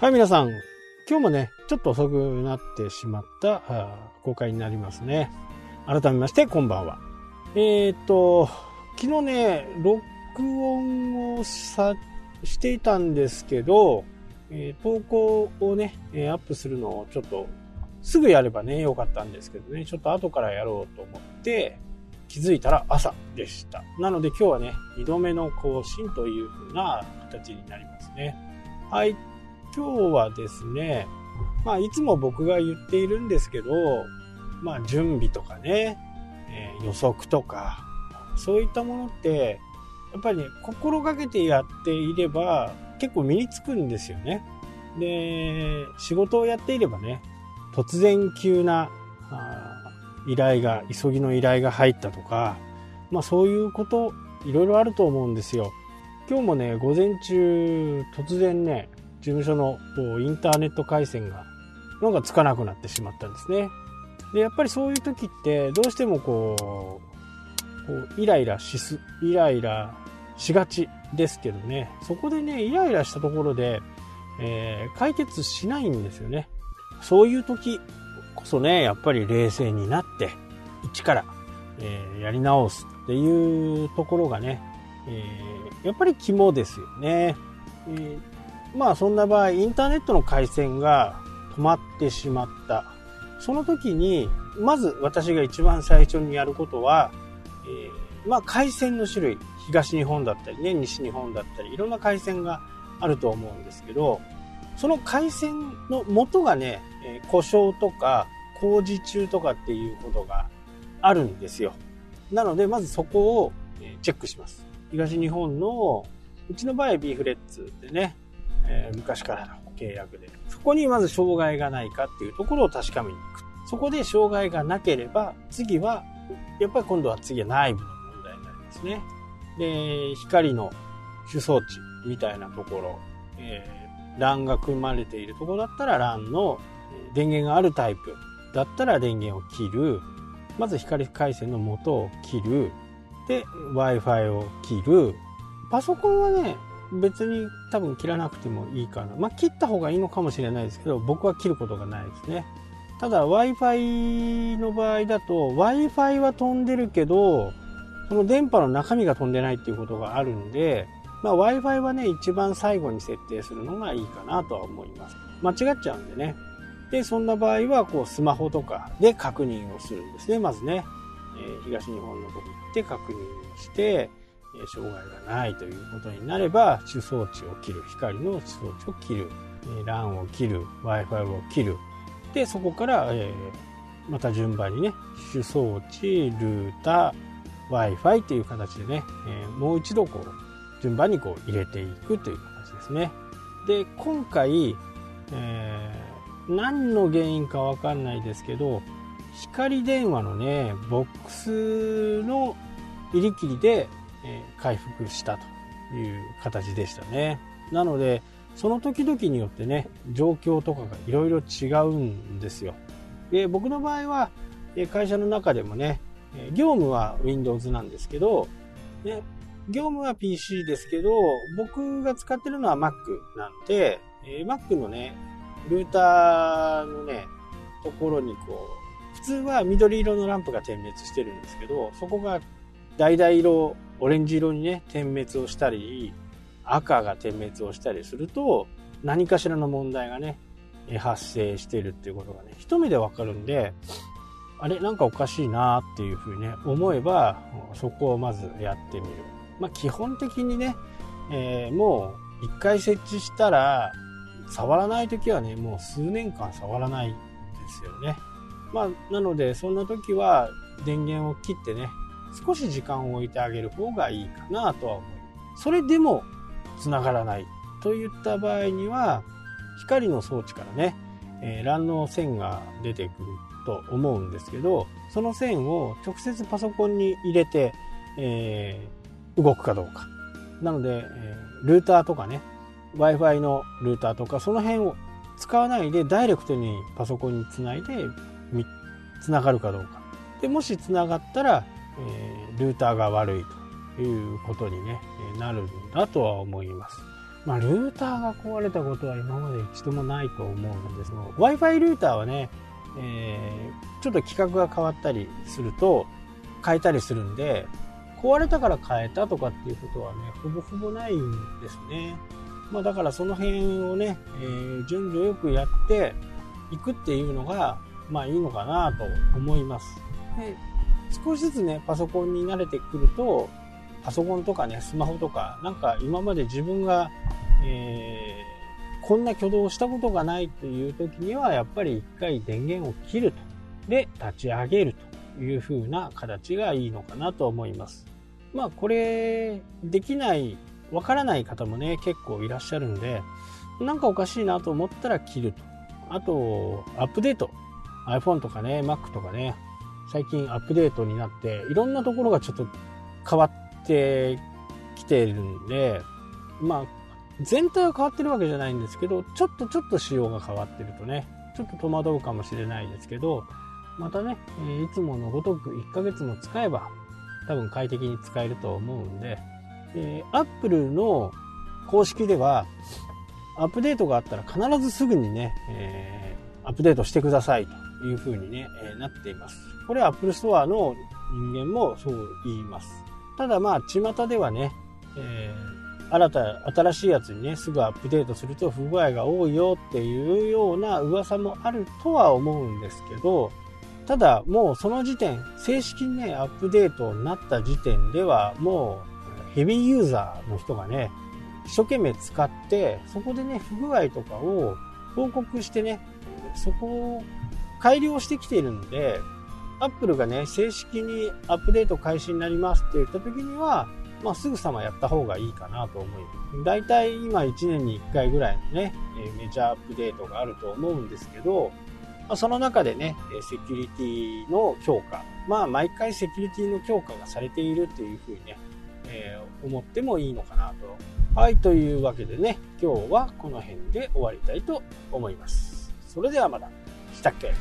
はい、皆さん。今日もね、ちょっと遅くなってしまった公開になりますね。改めまして、こんばんは。えー、っと、昨日ね、録音をさしていたんですけど、えー、投稿をね、アップするのをちょっとすぐやればね、よかったんですけどね、ちょっと後からやろうと思って気づいたら朝でした。なので今日はね、2度目の更新という風な形になりますね。はい。今日はですね、まあ、いつも僕が言っているんですけど、まあ、準備とかね、えー、予測とか、そういったものって、やっぱりね、心がけてやっていれば、結構身につくんですよね。で、仕事をやっていればね、突然急な依頼が、急ぎの依頼が入ったとか、まあそういうこと、いろいろあると思うんですよ。今日もね、午前中、突然ね、事務所のインターネット回線がなんかつかなくなってしまったんですね。でやっぱりそういう時ってどうしてもこうこうイライラしすイライラしがちですけどねそこでねイライラしたところで、えー、解決しないんですよね。そういう時こそねやっぱり冷静になって一から、えー、やり直すっていうところがね、えー、やっぱり肝ですよね。えーまあそんな場合、インターネットの回線が止まってしまった。その時に、まず私が一番最初にやることは、えー、まあ回線の種類、東日本だったりね、西日本だったり、いろんな回線があると思うんですけど、その回線の元がね、故障とか工事中とかっていうことがあるんですよ。なので、まずそこをチェックします。東日本の、うちの場合は B フレッツでね、えー、昔からの契約で。そこにまず障害がないかっていうところを確かめに行く。そこで障害がなければ、次は、やっぱり今度は次は内部の問題になりますね。で、光の主装置みたいなところ、えー、LAN が組まれているところだったら LAN の電源があるタイプだったら電源を切る。まず光回線の元を切る。で、Wi-Fi を切る。パソコンはね、別に多分切らなくてもいいかな。まあ、切った方がいいのかもしれないですけど、僕は切ることがないですね。ただ Wi-Fi の場合だと Wi-Fi は飛んでるけど、その電波の中身が飛んでないっていうことがあるんで、まあ、Wi-Fi はね、一番最後に設定するのがいいかなとは思います。間違っちゃうんでね。で、そんな場合は、こう、スマホとかで確認をするんですね、まずね。えー、東日本のとこ行って確認をして、障害がないということになれば主装置を切る光の主装置を切る。LAN を切る Wi-Fi を切る。でそこから、えー、また順番にね主装置ルーター Wi-Fi という形でね、えー、もう一度こう順番にこう入れていくという形ですね。で今回、えー、何の原因かわかんないですけど光電話のねボックスの入り切りでえ回復したという形でしたね。なので、その時々によってね、状況とかがいろいろ違うんですよ。で、僕の場合は、会社の中でもね、業務は Windows なんですけど、ね、業務は PC ですけど、僕が使ってるのは Mac なんで、Mac のね、ルーターのね、ところにこう、普通は緑色のランプが点滅してるんですけど、そこが橙色オレンジ色にね、点滅をしたり、赤が点滅をしたりすると、何かしらの問題がね、発生しているっていうことがね、一目でわかるんで、あれなんかおかしいなっていうふうにね、思えば、そこをまずやってみる。まあ、基本的にね、えー、もう一回設置したら、触らない時はね、もう数年間触らないんですよね。まあ、なので、そんな時は電源を切ってね、少し時間を置いてあげる方がいいかなとは思います。それでも繋がらないといった場合には、光の装置からね、えー、乱の線が出てくると思うんですけど、その線を直接パソコンに入れて、えー、動くかどうか。なので、えー、ルーターとかね、Wi-Fi のルーターとか、その辺を使わないでダイレクトにパソコンにつないで、つながるかどうか。で、もしつながったら、えルーターが悪いということに、ね、なるんだとは思います。まあ、ルーターが壊れたことは今まで一度もないと思うんですが、Wi-Fi ルーターはね、えー、ちょっと規格が変わったりすると、変えたりするんで、壊れたから変えたとかっていうことはね、ほぼほぼないんですね。まあだからその辺をね、えー、順序よくやっていくっていうのが、まあいいのかなと思います。で少しずつね、パソコンに慣れてくると、パソコンとかね、スマホとか、なんか今まで自分が、えー、こんな挙動をしたことがないという時には、やっぱり一回電源を切ると。で、立ち上げるという風な形がいいのかなと思います。まあこれ、できない、わからない方もね、結構いらっしゃるんで、なんかおかしいなと思ったら切ると。あと、アップデート。iPhone とかね、Mac とかね、最近アップデートになって、いろんなところがちょっと変わってきてるんで、まあ、全体は変わってるわけじゃないんですけど、ちょっとちょっと仕様が変わってるとね、ちょっと戸惑うかもしれないですけど、またね、いつものごとく1ヶ月も使えば、多分快適に使えると思うんで、えー、Apple の公式では、アップデートがあったら必ずすぐにね、えー、アップデートしてくださいと。いう風にね、え、なっています。これは Apple Store の人間もそう言います。ただまあ、巷ではね、えー、新た、新しいやつにね、すぐアップデートすると不具合が多いよっていうような噂もあるとは思うんですけど、ただもうその時点、正式にね、アップデートになった時点では、もうヘビーユーザーの人がね、一生懸命使って、そこでね、不具合とかを報告してね、そこを改良してきているので、アップルがね、正式にアップデート開始になりますって言った時には、まあ、すぐさまやった方がいいかなと思います。大体今1年に1回ぐらいのね、メジャーアップデートがあると思うんですけど、まあ、その中でね、セキュリティの強化。まあ、毎回セキュリティの強化がされているっていうふうにね、えー、思ってもいいのかなと。はい、というわけでね、今日はこの辺で終わりたいと思います。それではまた。したっけ？